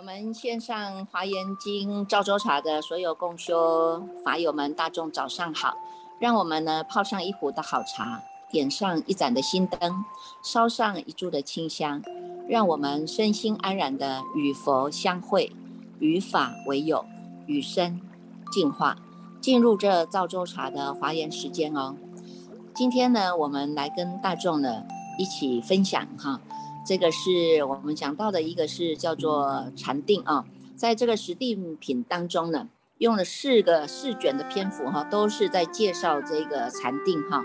我们线上华严经赵州茶的所有共修法友们，大众早上好！让我们呢泡上一壶的好茶，点上一盏的心灯，烧上一柱的清香，让我们身心安然的与佛相会，与法为友，与生进化，进入这赵州茶的华严时间哦。今天呢，我们来跟大众呢一起分享哈。这个是我们讲到的一个是叫做禅定啊，在这个十定品当中呢，用了四个四卷的篇幅哈，都是在介绍这个禅定哈。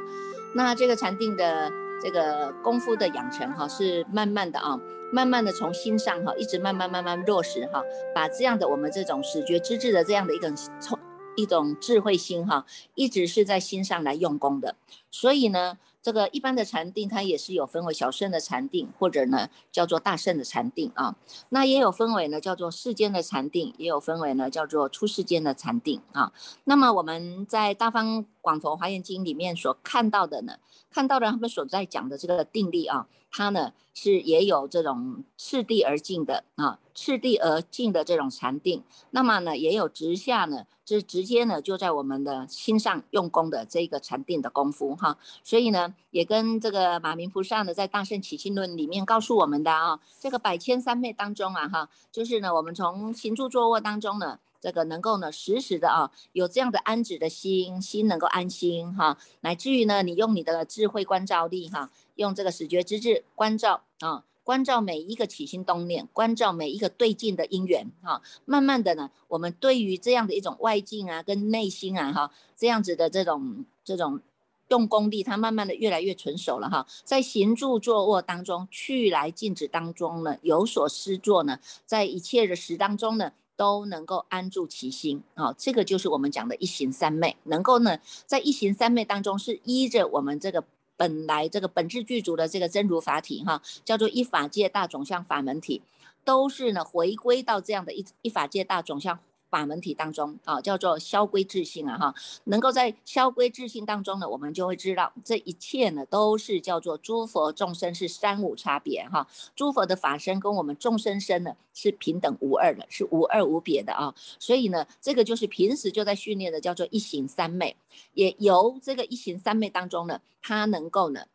那这个禅定的这个功夫的养成哈，是慢慢的啊，慢慢的从心上哈，一直慢慢慢慢落实哈，把这样的我们这种始觉之智的这样的一种从一种智慧心哈，一直是在心上来用功的，所以呢。这个一般的禅定，它也是有分为小圣的禅定，或者呢叫做大圣的禅定啊。那也有分为呢叫做世间的禅定，也有分为呢叫做出世间的禅定啊。那么我们在大方广佛华严经里面所看到的呢，看到的他们所在讲的这个定力啊，它呢是也有这种次第而进的啊，次第而进的这种禅定。那么呢也有直下呢。是直接呢，就在我们的心上用功的这个禅定的功夫哈，所以呢，也跟这个马明菩萨呢，在《大圣起心论》里面告诉我们的啊，这个百千三昧当中啊哈，就是呢，我们从行住坐卧当中呢，这个能够呢，时时的啊，有这样的安止的心，心能够安心哈，乃至于呢，你用你的智慧观照力哈，用这个始觉之智关照啊。关照每一个起心动念，关照每一个对境的因缘，哈，慢慢的呢，我们对于这样的一种外境啊，跟内心啊，哈，这样子的这种这种用功力，它慢慢的越来越纯熟了，哈，在行住坐卧当中，去来静止当中呢，有所思作呢，在一切的时当中呢，都能够安住其心，啊，这个就是我们讲的一行三昧，能够呢，在一行三昧当中是依着我们这个。本来这个本质具足的这个真如法体哈，叫做一法界大种相法门体，都是呢回归到这样的一一法界大种相。法门体当中啊，叫做消归自性啊哈，能够在消归自性当中呢，我们就会知道这一切呢都是叫做诸佛众生是三无差别哈，诸佛的法身跟我们众生身呢是平等无二的，是无二无别的啊，所以呢，这个就是平时就在训练的叫做一行三昧，也由这个一行三昧当中呢，它能够呢，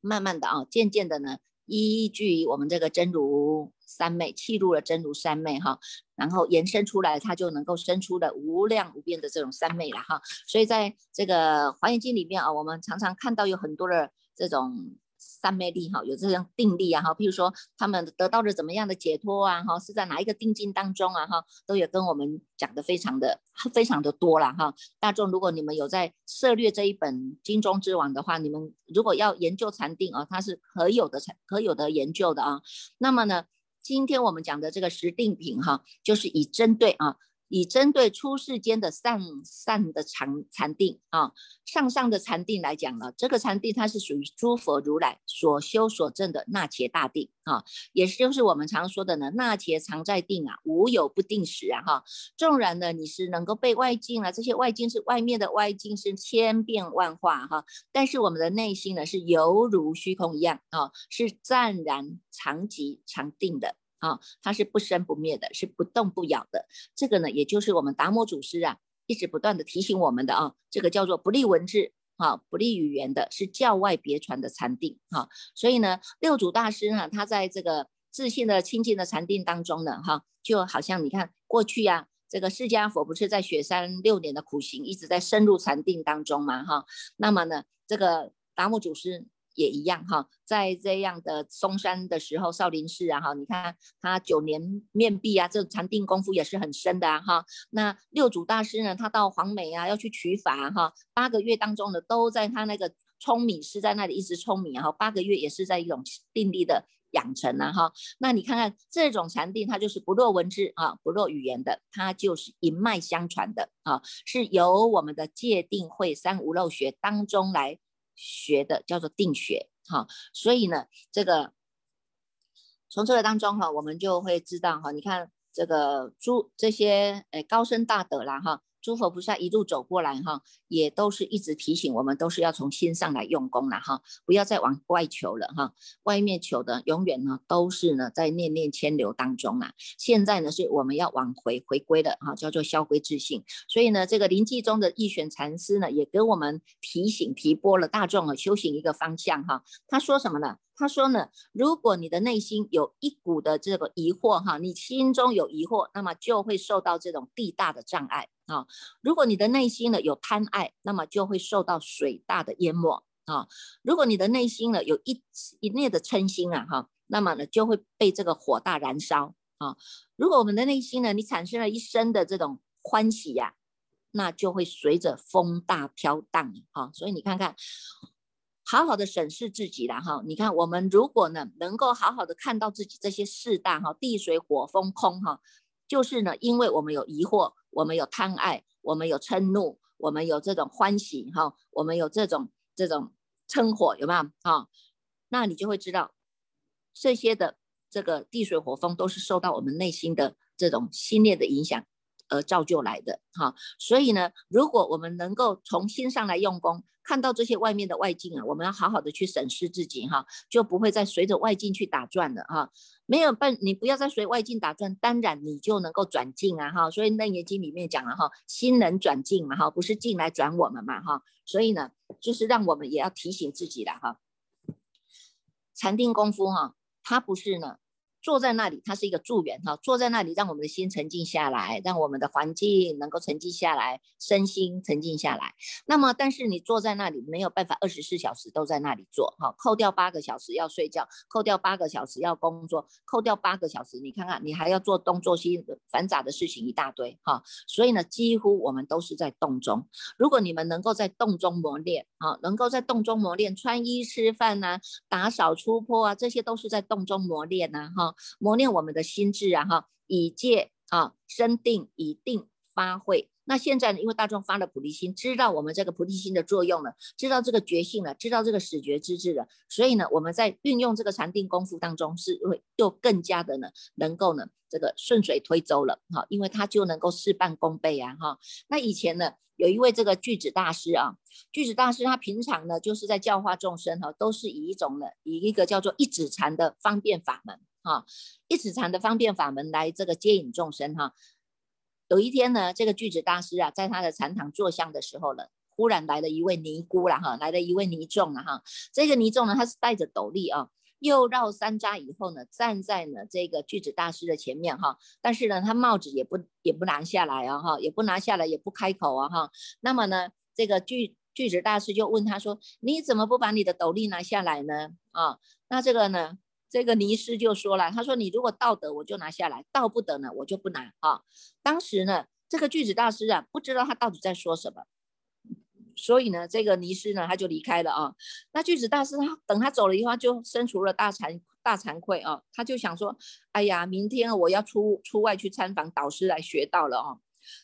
慢慢的啊，渐渐的呢。依据我们这个真如三昧，契入了真如三昧哈，然后延伸出来，它就能够生出的无量无边的这种三昧了哈。所以在这个华严经里面啊，我们常常看到有很多的这种。三昧力哈，有这种定力啊哈，譬如说他们得到了怎么样的解脱啊哈，是在哪一个定境当中啊哈，都有跟我们讲的非常的非常的多了哈。大众如果你们有在涉略这一本《经中之王》的话，你们如果要研究禅定啊，它是可有的可有的研究的啊。那么呢，今天我们讲的这个时定品哈，就是以针对啊。以针对出世间的善善的禅禅定啊，上上的禅定来讲呢，这个禅定它是属于诸佛如来所修所证的那伽大定啊，也就是我们常说的呢，那伽常在定啊，无有不定时啊哈。纵然呢你是能够被外境啊，这些外境是外面的外境是千变万化哈，但是我们的内心呢是犹如虚空一样啊，是湛然常寂常定的。啊，它是不生不灭的，是不动不摇的。这个呢，也就是我们达摩祖师啊，一直不断的提醒我们的啊，这个叫做不立文字啊，不立语言的，是教外别传的禅定哈。所以呢，六祖大师呢，他在这个自信的清净的禅定当中呢，哈，就好像你看过去呀，这个释迦佛不是在雪山六年的苦行，一直在深入禅定当中嘛，哈。那么呢，这个达摩祖师。也一样哈，在这样的嵩山的时候，少林寺啊哈，你看他九年面壁啊，这禅定功夫也是很深的啊哈。那六祖大师呢，他到黄梅啊要去取法哈，八个月当中呢，都在他那个舂米是在那里一直舂米哈，八个月也是在一种定力的养成啊哈。那你看看这种禅定，它就是不落文字啊，不落语言的，它就是一脉相传的啊，是由我们的戒定慧三无漏学当中来。学的叫做定学，哈，所以呢，这个从这个当中哈，我们就会知道哈，你看这个诸这些诶高深大德啦哈，诸佛菩萨一路走过来哈，也都是一直提醒我们，都是要从心上来用功了哈，不要再往外求了哈，外面求的永远呢都是呢在念念牵流当中啊。现在呢是我们要往回回归的哈，叫做消归自性。所以呢，这个临济中的义玄禅师呢，也给我们提醒提拨了大众啊修行一个方向哈。他说什么呢？他说呢，如果你的内心有一股的这个疑惑哈，你心中有疑惑，那么就会受到这种地大的障碍啊。如果你的内心呢有贪爱，那么就会受到水大的淹没啊。如果你的内心呢有一一念的嗔心啊哈，那么呢就会被这个火大燃烧啊。如果我们的内心呢，你产生了一生的这种欢喜呀，那就会随着风大飘荡啊。所以你看看。好好的审视自己了哈，你看我们如果呢能够好好的看到自己这些四大哈地水火风空哈，就是呢因为我们有疑惑，我们有贪爱，我们有嗔怒，我们有这种欢喜哈，我们有这种这种嗔火有没有啊？那你就会知道这些的这个地水火风都是受到我们内心的这种心念的影响。而造就来的哈，所以呢，如果我们能够从心上来用功，看到这些外面的外境啊，我们要好好的去审视自己哈，就不会再随着外境去打转了哈。没有办，你不要再随外境打转，当然你就能够转境啊哈。所以《楞严经》里面讲了哈，心能转境嘛哈，不是境来转我们嘛哈。所以呢，就是让我们也要提醒自己了哈。禅定功夫哈，它不是呢。坐在那里，它是一个助缘哈。坐在那里，让我们的心沉静下来，让我们的环境能够沉静下来，身心沉静下来。那么，但是你坐在那里没有办法二十四小时都在那里坐哈。扣掉八个小时要睡觉，扣掉八个小时要工作，扣掉八个小时，你看看你还要做东做西繁杂的事情一大堆哈。所以呢，几乎我们都是在动中。如果你们能够在动中磨练啊，能够在动中磨练，穿衣吃饭呐，打扫出坡啊，这些都是在动中磨练呐哈。磨练我们的心智啊，哈，以戒啊生定，以定发慧。那现在呢，因为大众发了菩提心，知道我们这个菩提心的作用了，知道这个觉性了，知道这个始觉之智了，所以呢，我们在运用这个禅定功夫当中，是会就更加的呢，能够呢，这个顺水推舟了，哈，因为它就能够事半功倍啊，哈。那以前呢，有一位这个巨子大师啊，巨子大师他平常呢，就是在教化众生哈，都是以一种呢，以一个叫做一指禅的方便法门。哈，一指禅的方便法门来这个接引众生哈。有一天呢，这个巨子大师啊，在他的禅堂坐香的时候呢，忽然来了一位尼姑了哈，来了一位尼众了哈。这个尼众呢，他是戴着斗笠啊，又绕三匝以后呢，站在呢这个巨子大师的前面哈。但是呢，他帽子也不也不拿下来啊哈，也不拿下来，也不开口啊哈。那么呢，这个巨巨子大师就问他说：“你怎么不把你的斗笠拿下来呢？”啊，那这个呢？这个尼师就说了，他说：“你如果道德，我就拿下来；道不得呢，我就不拿。”啊，当时呢，这个巨子大师啊，不知道他到底在说什么，所以呢，这个尼师呢，他就离开了啊。那巨子大师他等他走了以后，就生出了大惭大惭愧啊，他就想说：“哎呀，明天我要出出外去参访导师来学道了啊。”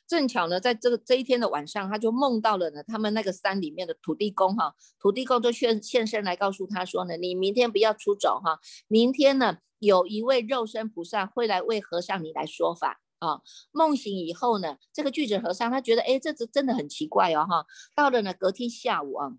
正巧呢，在这个这一天的晚上，他就梦到了呢，他们那个山里面的土地公哈，土地公就现现身来告诉他说呢，你明天不要出走哈，明天呢有一位肉身菩萨会来为和尚你来说法啊。梦醒以后呢，这个巨子和尚他觉得哎，这这真的很奇怪哦哈。到了呢隔天下午啊，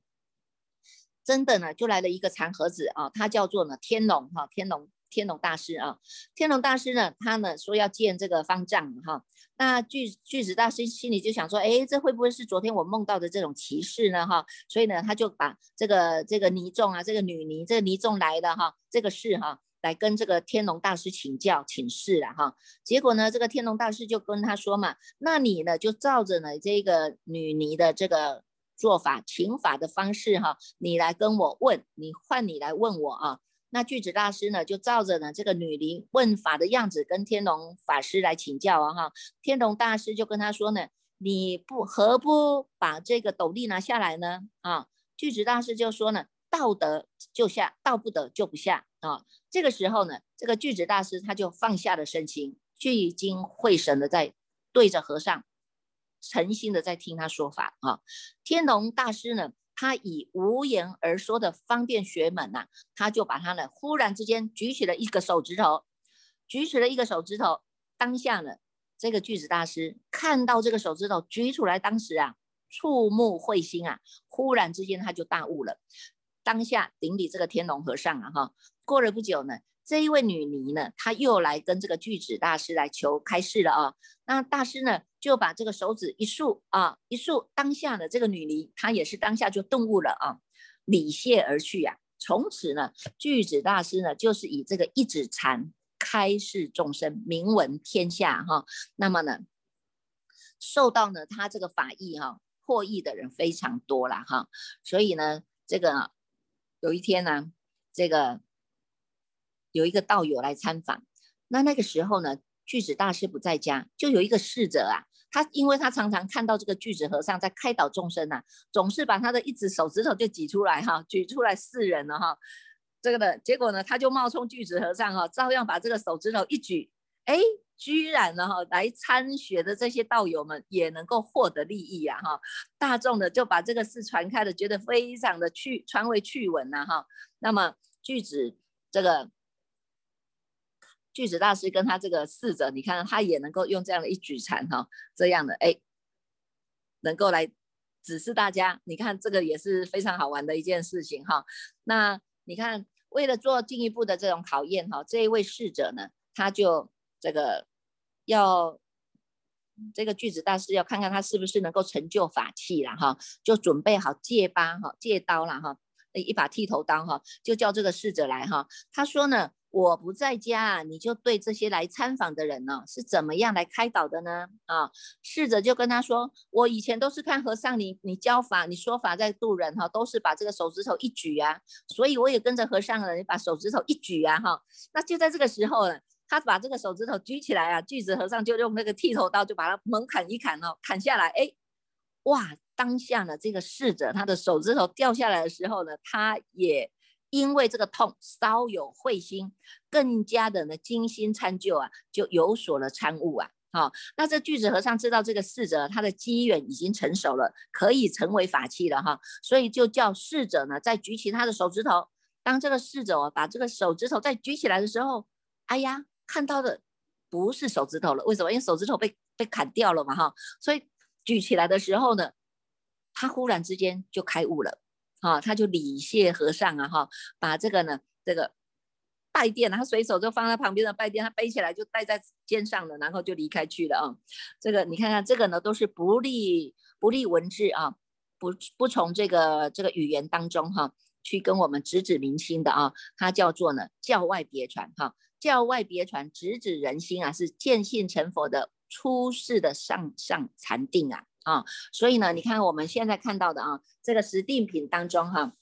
真的呢就来了一个长盒子啊，他叫做呢天龙哈，天龙。天龙大师啊，天龙大师呢，他呢说要见这个方丈哈。那巨巨子大师心里就想说，哎，这会不会是昨天我梦到的这种骑士呢哈？所以呢，他就把这个这个尼众啊，这个女尼，这个尼众来的哈，这个事哈，来跟这个天龙大师请教请示了哈。结果呢，这个天龙大师就跟他说嘛，那你呢就照着呢这个女尼的这个做法请法的方式哈，你来跟我问，你换你来问我啊。那巨子大师呢，就照着呢这个女灵问法的样子，跟天龙法师来请教啊哈。天龙大师就跟他说呢，你不何不把这个斗笠拿下来呢？啊，巨子大师就说呢，道得就下，道不得就不下啊。这个时候呢，这个巨子大师他就放下了身心，聚精会神的在对着和尚，诚心的在听他说法啊。天龙大师呢？他以无言而说的方便学门呐，他就把他呢，忽然之间举起了一个手指头，举起了一个手指头，当下呢，这个巨子大师看到这个手指头举出来，当时啊，触目会心啊，忽然之间他就大悟了。当下顶礼这个天龙和尚啊，哈，过了不久呢，这一位女尼呢，她又来跟这个巨子大师来求开示了啊。那大师呢，就把这个手指一竖啊，一竖，当下的，这个女尼她也是当下就顿悟了啊，礼谢而去呀。从此呢，巨子大师呢，就是以这个一指禅。开示众生，名闻天下哈。那么呢，受到呢他这个法义哈获益的人非常多了哈。所以呢，这个有一天呢，这个有一个道友来参访，那那个时候呢，巨子大师不在家，就有一个侍者啊，他因为他常常看到这个巨子和尚在开导众生呐，总是把他的一只手指头就挤出来哈，举出来示人了哈。这个的结果呢，他就冒充巨子和尚哈，照样把这个手指头一举，哎，居然呢哈，来参学的这些道友们也能够获得利益呀哈，大众的就把这个事传开了，觉得非常的趣，传为趣闻呐哈。那么巨子这个巨子大师跟他这个侍者，你看他也能够用这样的一举禅哈，这样的哎，能够来指示大家，你看这个也是非常好玩的一件事情哈。那你看，为了做进一步的这种考验哈，这一位侍者呢，他就这个要这个巨子大师要看看他是不是能够成就法器了哈，就准备好戒疤哈、戒刀了哈，一把剃头刀哈，就叫这个侍者来哈。他说呢。我不在家，你就对这些来参访的人呢，是怎么样来开导的呢？啊，侍者就跟他说，我以前都是看和尚你你教法，你说法在度人哈，都是把这个手指头一举啊，所以我也跟着和尚了，你把手指头一举啊哈，那就在这个时候呢，他把这个手指头举起来啊，巨子和尚就用那个剃头刀就把它猛砍一砍哦，砍下来，哎，哇，当下呢，这个侍者他的手指头掉下来的时候呢，他也。因为这个痛稍有慧心，更加的呢精心参究啊，就有所了参悟啊。好，那这巨子和尚知道这个侍者他的机缘已经成熟了，可以成为法器了哈，所以就叫侍者呢再举起他的手指头。当这个侍者哦把这个手指头再举起来的时候，哎呀，看到的不是手指头了，为什么？因为手指头被被砍掉了嘛哈，所以举起来的时候呢，他忽然之间就开悟了。啊，他就礼谢和尚啊，哈，把这个呢，这个拜垫，他随手就放在旁边的拜垫，他背起来就带在肩上了，然后就离开去了啊。这个你看看，这个呢都是不利不利文字啊，不不从这个这个语言当中哈，去跟我们直指民心的啊，它叫做呢教外别传哈，教外别传直指人心啊，是见性成佛的出世的上上禅定啊。啊，所以呢，你看我们现在看到的啊，这个十定品当中哈，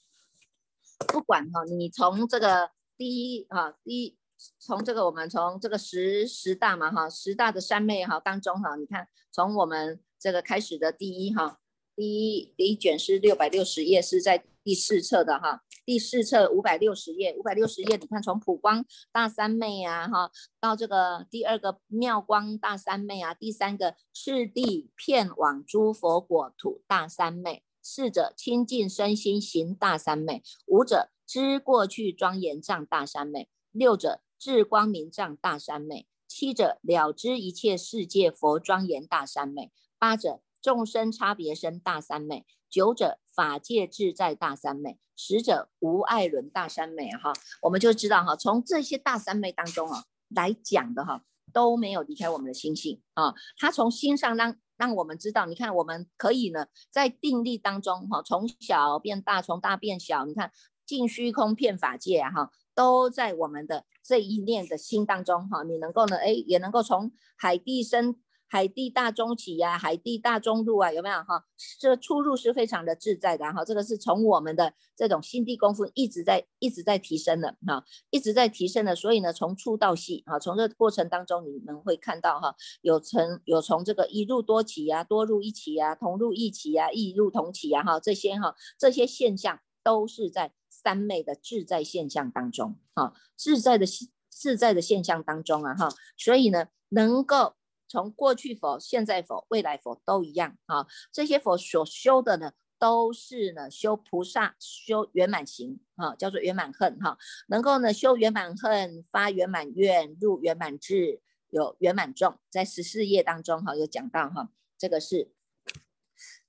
不管哈，你从这个第一啊，第一从这个我们从这个十十大嘛哈，十大的三昧哈当中哈，你看从我们这个开始的第一哈，第一第一卷是六百六十页，是在第四册的哈。第四册五百六十页，五百六十页，你看从普光大三昧啊，哈，到这个第二个妙光大三昧啊，第三个赤地片往诸佛国土大三昧，四者清净身心行大三昧，五者知过去庄严障大三昧，六者智光明障大三昧，七者了知一切世界佛庄严大三昧，八者众生差别生大三昧，九者法界自在大三昧。十者无爱伦大三昧哈，我们就知道哈，从这些大三昧当中啊来讲的哈，都没有离开我们的心性啊。他从心上让让我们知道，你看我们可以呢，在定力当中哈，从小变大，从大变小，你看尽虚空遍法界哈，都在我们的这一念的心当中哈，你能够呢，哎，也能够从海地生。海地大中起呀，海地大中入啊，有没有哈？这出入是非常的自在的哈。这个是从我们的这种心地功夫一直在一直在提升的哈，一直在提升的。所以呢，从粗到细哈，从这过程当中你们会看到哈，有从有从这个一入多起呀，多入一起呀，同入一起呀，异入同起呀哈，这些哈这些现象都是在三昧的自在现象当中哈，自在的自在的现象当中啊哈，所以呢，能够。从过去佛、现在佛、未来佛都一样啊，这些佛所修的呢，都是呢修菩萨修圆满行啊，叫做圆满恨哈，能够呢修圆满恨，发圆满愿，入圆满智，有圆满众，在十四页当中哈有讲到哈，这个是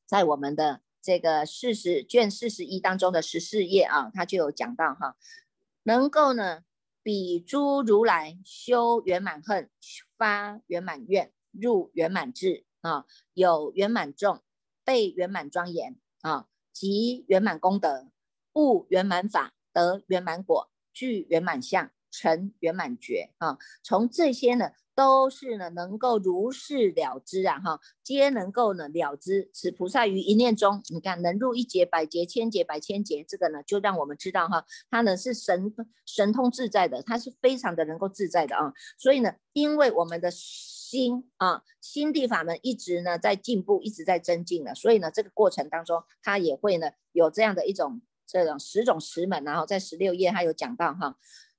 在我们的这个四十卷四十一当中的十四页啊，他就有讲到哈，能够呢比诸如来修圆满恨，发圆满愿，入圆满智啊，有圆满众，被圆满庄严啊，集圆满功德，悟圆满法，得圆满果，具圆满相。成圆满觉啊，从这些呢，都是呢能够如是了知啊哈，皆能够呢了知。此菩萨于一念中，你看能入一劫、百劫、千劫、百千劫，这个呢就让我们知道哈，他呢是神神通自在的，他是非常的能够自在的啊。所以呢，因为我们的心啊，心地法门一直呢在进步，一直在增进的，所以呢这个过程当中，他也会呢有这样的一种这种十种十门，然后在十六页他有讲到哈。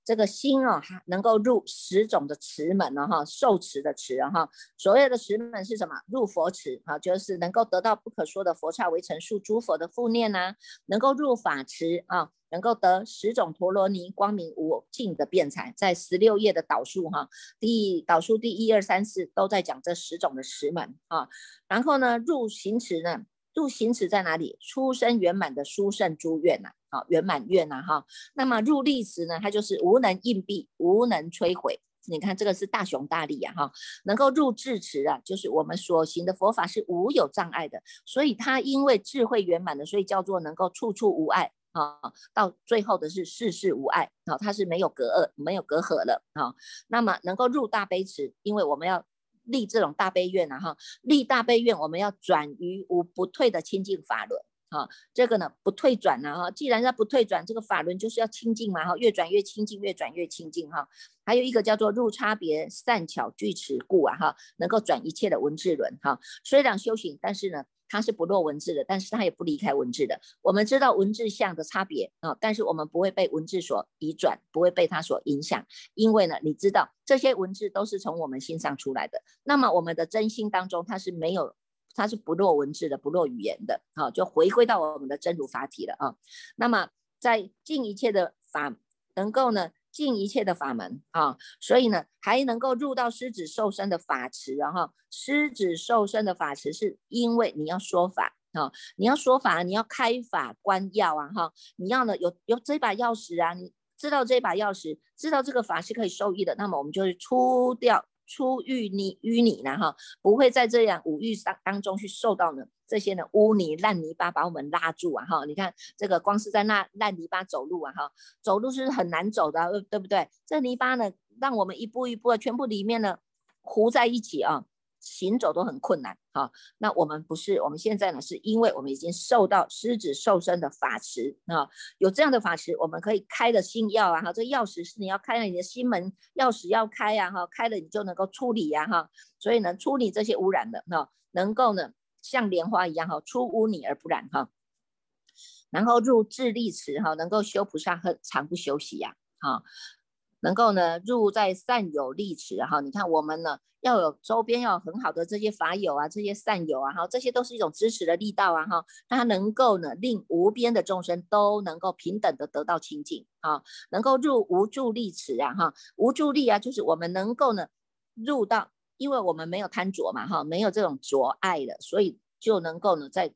这个心哦，能够入十种的持门了哈，受持的持哈。所谓的持门是什么？入佛持啊，就是能够得到不可说的佛刹为成数诸佛的复念呐，能够入法持啊，能够得十种陀罗尼光明无尽的辩才，在十六页的导数哈，第导数第一二三四都在讲这十种的持门啊。然后呢，入行持呢？入行持在哪里？出生圆满的殊胜诸愿呐，啊圆满愿呐哈。那么入力时呢？它就是无能硬币，无能摧毁。你看这个是大雄大力啊哈。能够入智持啊，就是我们所行的佛法是无有障碍的，所以它因为智慧圆满的，所以叫做能够处处无碍啊。到最后的是事事无碍啊，它是没有隔恶，没有隔阂了啊。那么能够入大悲池，因为我们要。立这种大悲愿啊哈，立大悲愿，我们要转于无不退的清净法轮啊，这个呢不退转呢哈，既然要不退转，这个法轮就是要清净嘛哈，越转越清净，越转越清净哈。还有一个叫做入差别善巧具持故啊哈，能够转一切的文字轮哈。虽然修行，但是呢。它是不落文字的，但是它也不离开文字的。我们知道文字相的差别啊，但是我们不会被文字所移转，不会被它所影响，因为呢，你知道这些文字都是从我们心上出来的。那么我们的真心当中，它是没有，它是不落文字的，不落语言的，啊，就回归到我们的真如法体了啊。那么在尽一切的法，能够呢？尽一切的法门啊，所以呢，还能够入到狮子受身的法池，然后狮子受身的法池是因为你要说法啊，你要说法，你要开法关要啊，哈，你要呢有有这把钥匙啊，你知道这把钥匙，知道这个法是可以受益的，那么我们就是出掉出淤泥淤泥呢，哈，不会在这样五欲当当中去受到呢。这些呢污泥烂泥巴把我们拉住啊哈！你看这个光是在那烂泥巴走路啊哈，走路是很难走的，对不对？这泥巴呢，让我们一步一步全部里面呢糊在一起啊，行走都很困难哈。那我们不是，我们现在呢是因为我们已经受到狮子受身的法持啊，有这样的法持，我们可以开的心钥啊哈，这钥匙是你要开了你的心门钥匙要开呀哈，开了你就能够处理呀哈，所以呢处理这些污染的哈，能够呢。像莲花一样哈，出污泥而不染哈，然后入智力池哈，能够修菩萨和常不休息呀哈，能够呢入在善友利池哈，你看我们呢要有周边要有很好的这些法友啊，这些善友啊哈，这些都是一种支持的力道啊哈，它能够呢令无边的众生都能够平等的得到清净啊，能够入无助力池啊哈，无助力啊就是我们能够呢入到。因为我们没有贪着嘛，哈，没有这种着爱的，所以就能够呢，在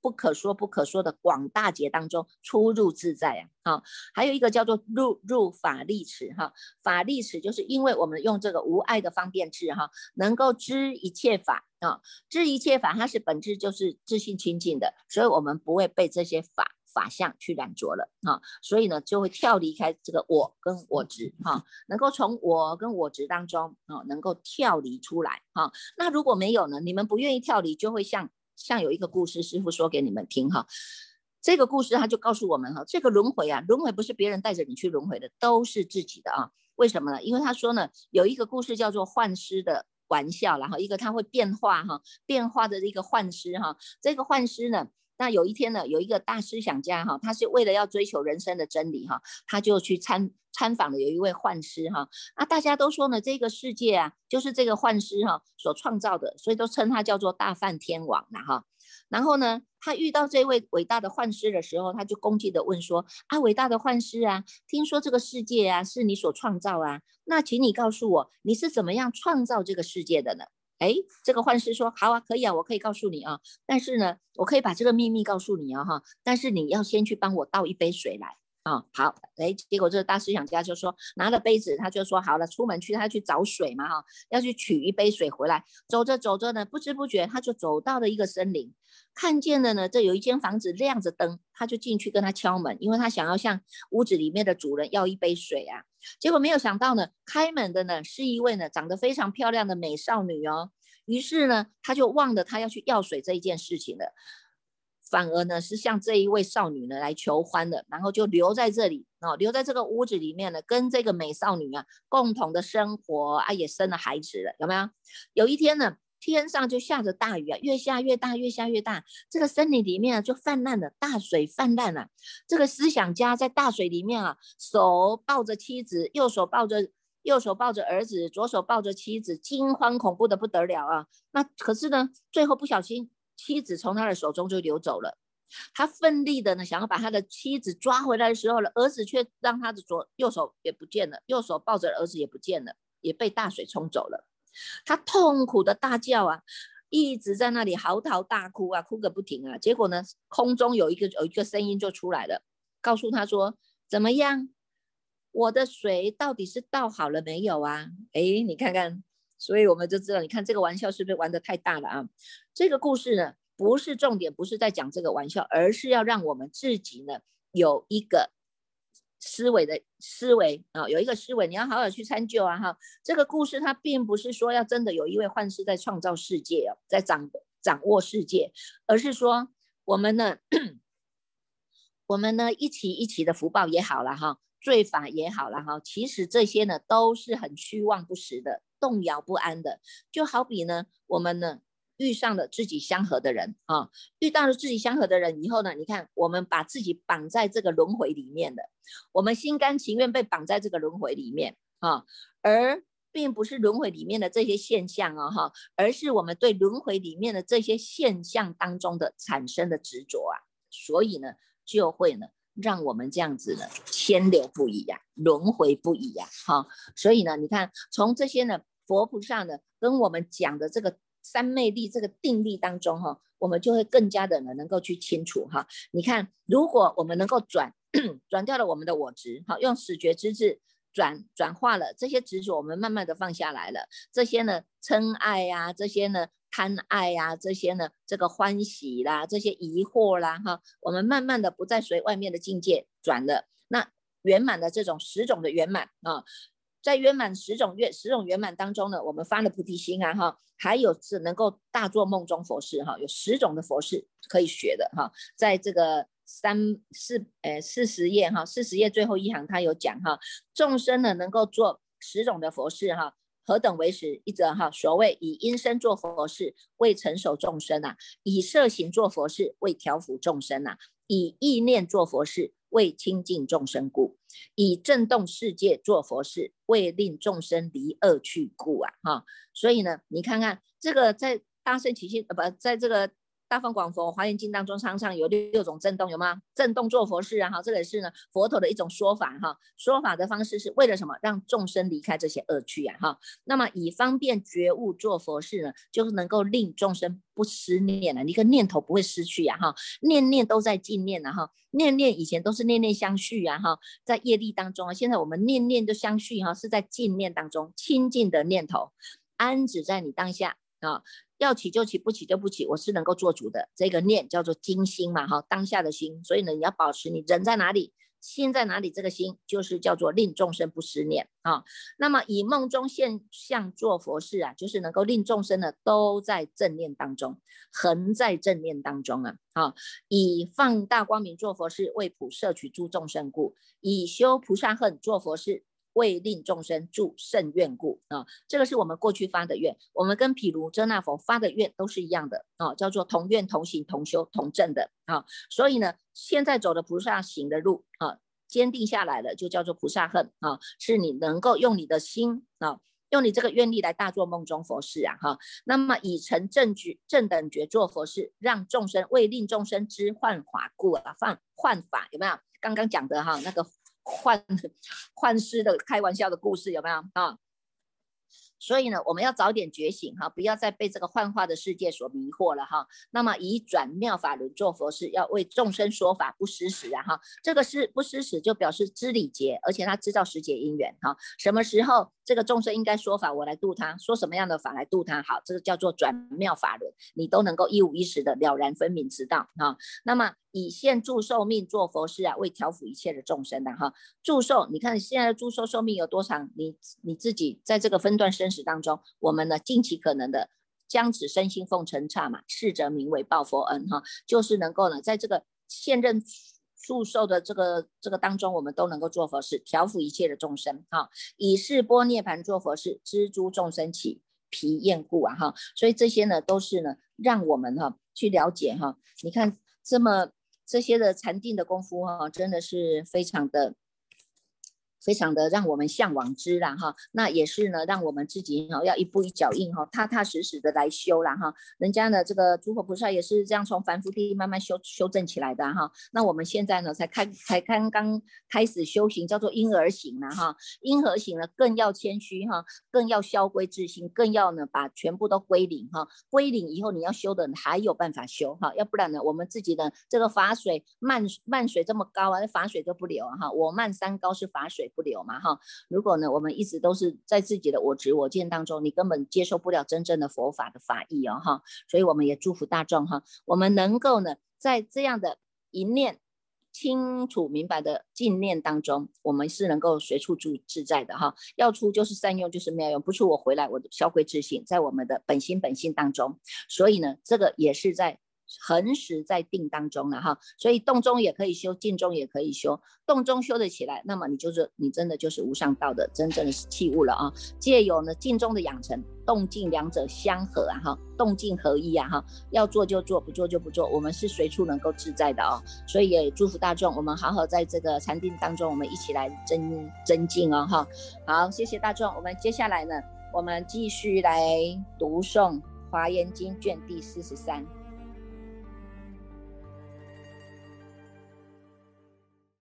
不可说不可说的广大劫当中出入自在啊，好，还有一个叫做入入法力池哈，法力池就是因为我们用这个无爱的方便智哈，能够知一切法啊，知一切法，它是本质就是自信清净的，所以我们不会被这些法。法相去染着了啊，所以呢就会跳离开这个我跟我执哈，能够从我跟我执当中啊，能够跳离出来哈。那如果没有呢，你们不愿意跳离，就会像像有一个故事，师傅说给你们听哈。这个故事他就告诉我们哈，这个轮回啊，轮回不是别人带着你去轮回的，都是自己的啊。为什么呢？因为他说呢，有一个故事叫做幻师的玩笑，然后一个他会变化哈，变化的一个幻师哈，这个幻师呢。那有一天呢，有一个大思想家哈，他是为了要追求人生的真理哈，他就去参参访了有一位幻师哈。啊，大家都说呢，这个世界啊，就是这个幻师哈所创造的，所以都称他叫做大梵天王了哈。然后呢，他遇到这位伟大的幻师的时候，他就恭敬的问说：“啊，伟大的幻师啊，听说这个世界啊是你所创造啊，那请你告诉我，你是怎么样创造这个世界的呢？”哎，这个幻师说：“好啊，可以啊，我可以告诉你啊，但是呢，我可以把这个秘密告诉你啊，哈，但是你要先去帮我倒一杯水来。”啊，好，哎，结果这个大思想家就说拿了杯子，他就说好了，出门去，他去找水嘛，哈，要去取一杯水回来。走着走着呢，不知不觉他就走到了一个森林，看见了呢，这有一间房子亮着灯，他就进去跟他敲门，因为他想要向屋子里面的主人要一杯水啊。结果没有想到呢，开门的呢是一位呢长得非常漂亮的美少女哦。于是呢，他就忘了他要去要水这一件事情了。反而呢是向这一位少女呢来求欢的，然后就留在这里哦，留在这个屋子里面呢，跟这个美少女啊共同的生活啊，也生了孩子了，有没有？有一天呢，天上就下着大雨啊，越下越大，越下越大，这个森林里面啊就泛滥了，大水泛滥了。这个思想家在大水里面啊，手抱着妻子，右手抱着右手抱着儿子，左手抱着妻子，惊慌恐怖的不得了啊。那可是呢，最后不小心。妻子从他的手中就流走了，他奋力的呢想要把他的妻子抓回来的时候呢，儿子却让他的左右手也不见了，右手抱着儿子也不见了，也被大水冲走了。他痛苦的大叫啊，一直在那里嚎啕大哭啊，哭个不停啊。结果呢，空中有一个有一个声音就出来了，告诉他说：“怎么样，我的水到底是倒好了没有啊？”哎，你看看。所以我们就知道，你看这个玩笑是不是玩的太大了啊？这个故事呢，不是重点，不是在讲这个玩笑，而是要让我们自己呢有一个思维的思维啊，有一个思维，你要好好去参究啊哈。这个故事它并不是说要真的有一位幻师在创造世界哦，在掌掌握世界，而是说我们呢，我们呢一起一起的福报也好了哈，罪法也好了哈，其实这些呢都是很虚妄不实的。动摇不安的，就好比呢，我们呢遇上了自己相合的人啊，遇到了自己相合的人以后呢，你看我们把自己绑在这个轮回里面的，我们心甘情愿被绑在这个轮回里面啊，而并不是轮回里面的这些现象啊哈，而是我们对轮回里面的这些现象当中的产生的执着啊，所以呢就会呢。让我们这样子呢，千流不已呀，轮回不已呀，哈，所以呢，你看从这些呢，佛菩萨呢跟我们讲的这个三昧力这个定力当中哈，我们就会更加的呢能够去清楚哈。你看，如果我们能够转 转掉了我们的我执，好，用始觉之智转转化了这些执着，我们慢慢的放下来了，这些呢嗔爱呀，这些呢。贪爱呀，这些呢，这个欢喜啦，这些疑惑啦，哈，我们慢慢的不再随外面的境界转了。那圆满的这种十种的圆满啊，在圆满十种月十种圆满当中呢，我们发了菩提心啊，哈，还有是能够大做梦中佛事哈，有十种的佛事可以学的哈，在这个三四呃四十页哈，四十页最后一行他有讲哈，众生呢能够做十种的佛事哈。何等为实？一则哈，所谓以因身做佛事，为成熟众生呐；以色行做佛事，为调伏众生呐；以意念做佛事，为清净众生故；以震动世界做佛事，为令众生离恶去故啊！哈，所以呢，你看看这个在大圣起心呃不，在这个。大方广佛华严经当中常常有六六种震动，有吗？震动做佛事啊，哈，这也是呢佛陀的一种说法哈。说法的方式是为了什么？让众生离开这些恶趣啊，哈。那么以方便觉悟做佛事呢，就是能够令众生不思念了，一个念头不会失去呀，哈。念念都在净念啊，哈。念念以前都是念念相续啊，哈。在业力当中啊，现在我们念念都相续哈，是在净念当中清净的念头安止在你当下啊。要起就起，不起就不起，我是能够做主的。这个念叫做精心嘛，哈，当下的心。所以呢，你要保持你人在哪里，心在哪里，这个心就是叫做令众生不思念啊。那么以梦中现象做佛事啊，就是能够令众生呢都在正念当中，恒在正念当中啊。啊，以放大光明做佛事，为普摄取诸众生故；以修菩萨恨做佛事。为令众生助甚愿故啊，这个是我们过去发的愿，我们跟毗卢遮那佛发的愿都是一样的啊，叫做同愿同行同修同证的啊。所以呢，现在走的菩萨行的路啊，坚定下来了，就叫做菩萨恨啊，是你能够用你的心啊，用你这个愿力来大做梦中佛事啊哈。那么以成正觉正等觉做佛事，让众生为令众生知幻法故啊，幻幻法有没有？刚刚讲的哈那个幻幻师的开玩笑的故事有没有啊？所以呢，我们要早点觉醒哈，不要再被这个幻化的世界所迷惑了哈。那么以转妙法轮做佛事，要为众生说法不失时啊哈。这个是不失时，就表示知礼节，而且他知道时节因缘哈。什么时候这个众生应该说法，我来度他，说什么样的法来度他好，这个叫做转妙法轮，你都能够一五一十的了然分明知道哈。那么。以现祝寿命做佛事啊，为调伏一切的众生的哈。祝寿，你看现在的祝寿寿命有多长？你你自己在这个分段生死当中，我们呢尽其可能的将此身心奉承刹嘛，逝者名为报佛恩哈，就是能够呢在这个现任祝寿的这个这个当中，我们都能够做佛事，调伏一切的众生哈。以示波涅盘做佛事，知诸众生起疲厌故啊哈。所以这些呢都是呢让我们哈去了解哈。你看这么。这些的禅定的功夫哈，真的是非常的。非常的让我们向往之啦哈，那也是呢，让我们自己哈要一步一脚印哈，踏踏实实的来修啦哈。人家呢这个诸佛菩萨也是这样从凡夫地慢慢修修正起来的哈。那我们现在呢才开才刚刚开始修行，叫做婴儿行了哈。婴儿行呢更要谦虚哈，更要消归自心，更要呢把全部都归零哈。归零以后你要修的还有办法修哈，要不然呢我们自己的这个法水漫漫水这么高啊，法水都不流哈。我慢三高是法水。不留嘛哈，如果呢，我们一直都是在自己的我执我见当中，你根本接受不了真正的佛法的法义哦哈，所以我们也祝福大众哈，我们能够呢，在这样的一念清楚明白的净念当中，我们是能够随处住自在的哈，要出就是善用，就是妙用，不出我回来，我的消归自信，在我们的本心本性当中，所以呢，这个也是在。恒时在定当中了哈，所以动中也可以修，静中也可以修。动中修得起来，那么你就是你真的就是无上道的真正的器物了啊！借有呢静中的养成，动静两者相合啊哈，动静合一啊哈，要做就做，不做就不做，我们是随处能够自在的哦。所以也祝福大众，我们好好在这个禅定当中，我们一起来增增进哦哈。好，谢谢大众，我们接下来呢，我们继续来读诵《华严经》卷第四十三。